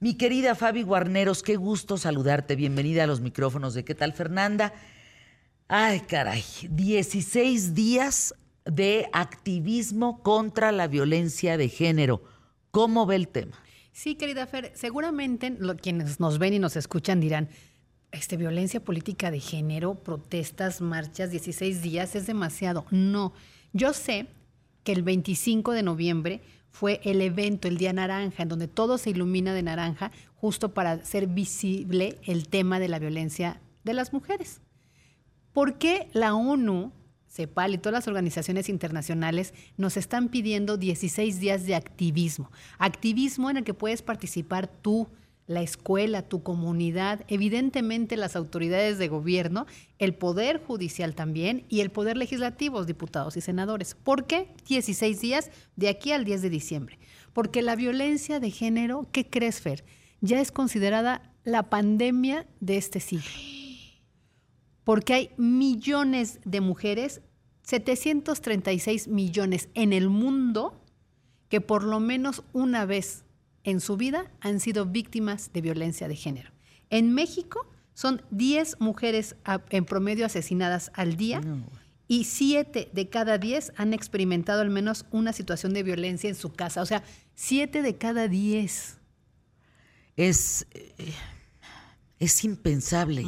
Mi querida Fabi Guarneros, qué gusto saludarte. Bienvenida a los micrófonos de ¿Qué tal, Fernanda? Ay, caray, 16 días de activismo contra la violencia de género. ¿Cómo ve el tema? Sí, querida Fer, seguramente quienes nos ven y nos escuchan dirán, este, violencia política de género, protestas, marchas, 16 días es demasiado. No, yo sé que el 25 de noviembre fue el evento, el Día Naranja, en donde todo se ilumina de naranja, justo para hacer visible el tema de la violencia de las mujeres. ¿Por qué la ONU, CEPAL y todas las organizaciones internacionales nos están pidiendo 16 días de activismo? Activismo en el que puedes participar tú, la escuela, tu comunidad, evidentemente las autoridades de gobierno, el poder judicial también y el poder legislativo, diputados y senadores. ¿Por qué 16 días de aquí al 10 de diciembre? Porque la violencia de género, ¿qué crees, Fer? Ya es considerada la pandemia de este siglo. Porque hay millones de mujeres, 736 millones en el mundo, que por lo menos una vez en su vida han sido víctimas de violencia de género. En México son 10 mujeres en promedio asesinadas al día y 7 de cada 10 han experimentado al menos una situación de violencia en su casa. O sea, 7 de cada 10. Es, eh, es impensable.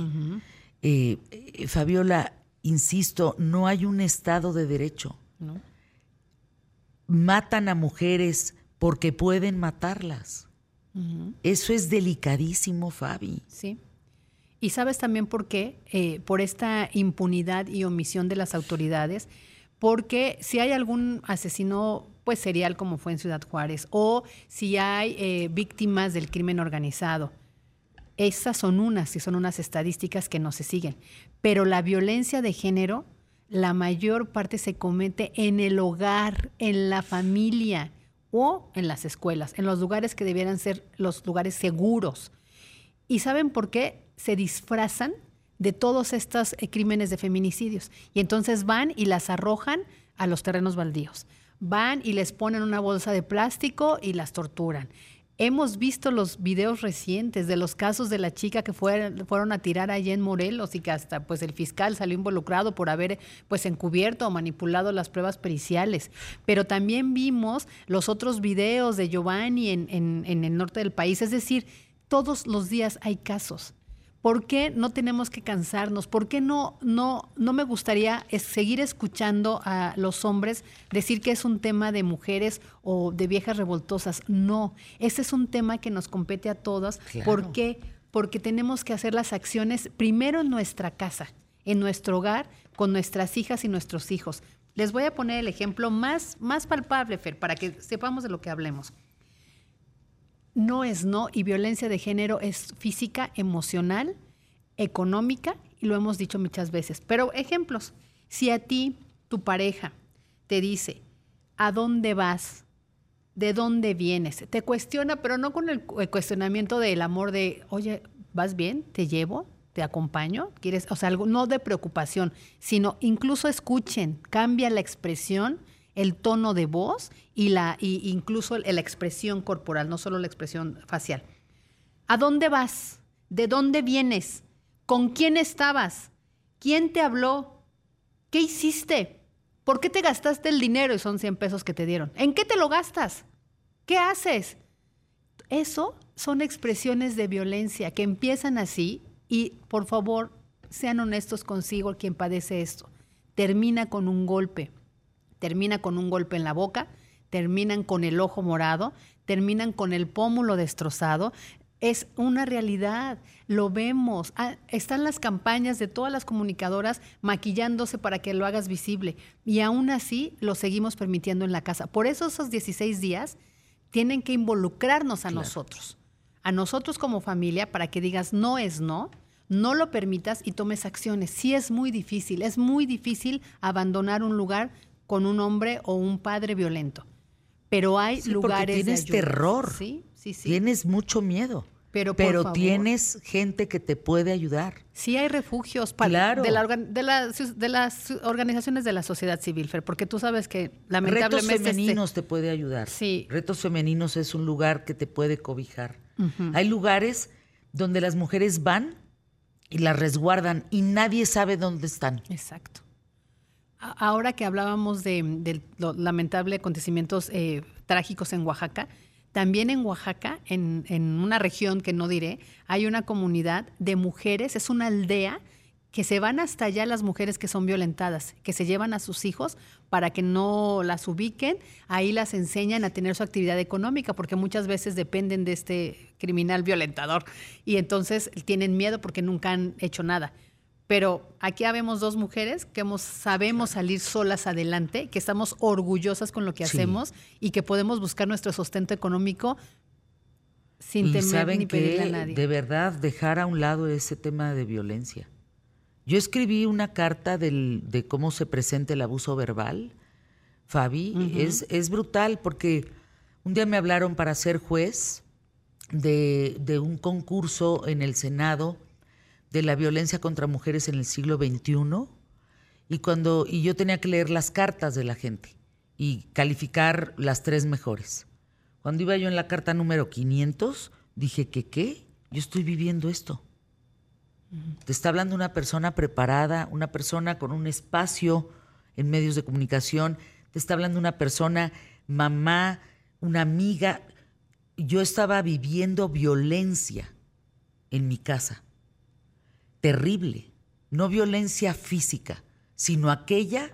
Eh, eh, Fabiola, insisto, no hay un Estado de Derecho. Matan a mujeres porque pueden matarlas. Eso es delicadísimo, Fabi. Sí. Y sabes también por qué, eh, por esta impunidad y omisión de las autoridades, porque si hay algún asesino pues serial como fue en Ciudad Juárez, o si hay eh, víctimas del crimen organizado, esas son unas y son unas estadísticas que no se siguen. Pero la violencia de género, la mayor parte se comete en el hogar, en la familia o en las escuelas, en los lugares que debieran ser los lugares seguros. ¿Y saben por qué? Se disfrazan de todos estos eh, crímenes de feminicidios. Y entonces van y las arrojan a los terrenos baldíos. Van y les ponen una bolsa de plástico y las torturan. Hemos visto los videos recientes de los casos de la chica que fueron, a tirar allí en Morelos y que hasta pues el fiscal salió involucrado por haber pues encubierto o manipulado las pruebas periciales. Pero también vimos los otros videos de Giovanni en, en el norte del país. Es decir, todos los días hay casos. ¿Por qué no tenemos que cansarnos? ¿Por qué no, no, no me gustaría seguir escuchando a los hombres decir que es un tema de mujeres o de viejas revoltosas? No, ese es un tema que nos compete a todas. ¿Por qué? Porque tenemos que hacer las acciones primero en nuestra casa, en nuestro hogar, con nuestras hijas y nuestros hijos. Les voy a poner el ejemplo más, más palpable, Fer, para que sepamos de lo que hablemos no es no y violencia de género es física, emocional, económica y lo hemos dicho muchas veces. Pero ejemplos, si a ti tu pareja te dice, ¿a dónde vas? ¿De dónde vienes? Te cuestiona, pero no con el cuestionamiento del amor de, oye, ¿vas bien? ¿Te llevo? ¿Te acompaño? ¿Quieres? O sea, algo, no de preocupación, sino incluso escuchen, cambia la expresión el tono de voz y la y incluso la expresión corporal, no solo la expresión facial. ¿A dónde vas? ¿De dónde vienes? ¿Con quién estabas? ¿Quién te habló? ¿Qué hiciste? ¿Por qué te gastaste el dinero y son 100 pesos que te dieron? ¿En qué te lo gastas? ¿Qué haces? Eso son expresiones de violencia que empiezan así y por favor sean honestos consigo quien padece esto. Termina con un golpe termina con un golpe en la boca, terminan con el ojo morado, terminan con el pómulo destrozado. Es una realidad, lo vemos. Ah, están las campañas de todas las comunicadoras maquillándose para que lo hagas visible y aún así lo seguimos permitiendo en la casa. Por eso esos 16 días tienen que involucrarnos a nosotros, a nosotros como familia, para que digas no es no, no lo permitas y tomes acciones. Sí es muy difícil, es muy difícil abandonar un lugar con un hombre o un padre violento. Pero hay lugares tienes terror. Sí, sí, sí. Tienes mucho miedo. Pero, pero tienes gente que te puede ayudar. Sí hay refugios para, de, de, las organizaciones de la sociedad civil, Fer, porque tú sabes que lamentablemente... Retos Femeninos te puede ayudar. Sí. Retos Femeninos es un lugar que te puede cobijar. Hay lugares donde las mujeres van y las resguardan y nadie sabe dónde están. Exacto. Ahora que hablábamos de, los lamentables acontecimientos eh, trágicos en Oaxaca, también en Oaxaca, en, en, una región que no diré, hay una comunidad de mujeres, es una aldea que se van hasta allá las mujeres que son violentadas, que se llevan a sus hijos para que no las ubiquen, ahí las enseñan a tener su actividad económica, porque muchas veces dependen de este criminal violentador y entonces tienen miedo porque nunca han hecho nada. Pero aquí habemos dos mujeres que sabemos salir solas adelante, que estamos orgullosas con lo que hacemos y que podemos buscar nuestro sustento económico sin temer ni pedirle a nadie. De verdad, dejar a un lado ese tema de violencia. Yo escribí una carta de cómo se presenta el abuso verbal, Fabi. es, es, brutal porque un día me hablaron para ser juez de, de, un concurso en el Senado de la violencia contra mujeres en el siglo XXI y, cuando, y yo tenía que leer las cartas de la gente y calificar las tres mejores. Cuando iba yo en la carta número 500, dije que qué, yo estoy viviendo esto. Te está hablando una persona preparada, una persona con un espacio en medios de comunicación. Te está hablando una persona, mamá, una amiga. Yo estaba viviendo violencia en mi casa. Terrible. No violencia física, sino aquella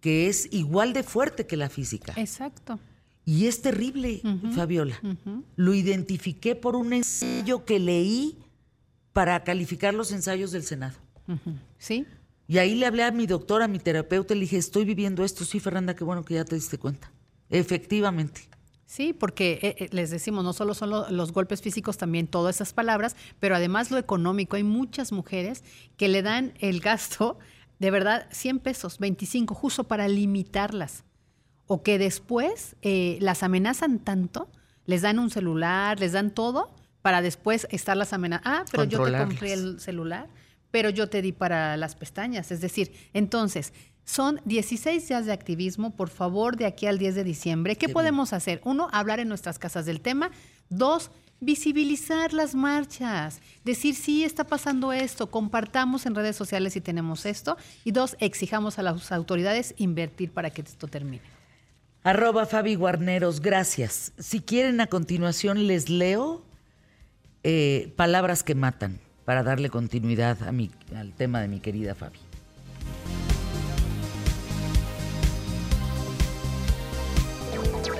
que es igual de fuerte que la física. Exacto. Y es terrible, Fabiola. Lo identifiqué por un ensayo que leí para calificar los ensayos del Senado. Sí. Y ahí le hablé a mi doctora, a mi terapeuta, y le dije, estoy viviendo esto. Sí, Fernanda, qué bueno que ya te diste cuenta. Efectivamente. Sí, porque eh, eh, les decimos, no solo son los golpes físicos, también todas esas palabras, pero además lo económico. Hay muchas mujeres que le dan el gasto, de verdad, 100 pesos, 25, justo para limitarlas. O que después eh, las amenazan tanto, les dan un celular, les dan todo, para después estarlas amenazando. Ah, pero yo te compré el celular, pero yo te di para las pestañas. Es decir, entonces, son 16 días de activismo, por favor, de aquí al 10 de diciembre. ¿Qué, podemos hacer? Uno, hablar en nuestras casas del tema. Dos, visibilizar las marchas, decir sí está pasando esto, compartamos en redes sociales si tenemos esto. Y dos, exijamos a las autoridades invertir para que esto termine. Arroba Fabi Guarneros, gracias. Si quieren a continuación les leo eh, palabras que matan para darle continuidad a mi, al tema de mi querida Fabi.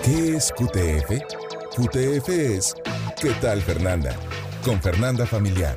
¿Qué es QTF? QTF es ¿Qué tal Fernanda? Con Fernanda Familiar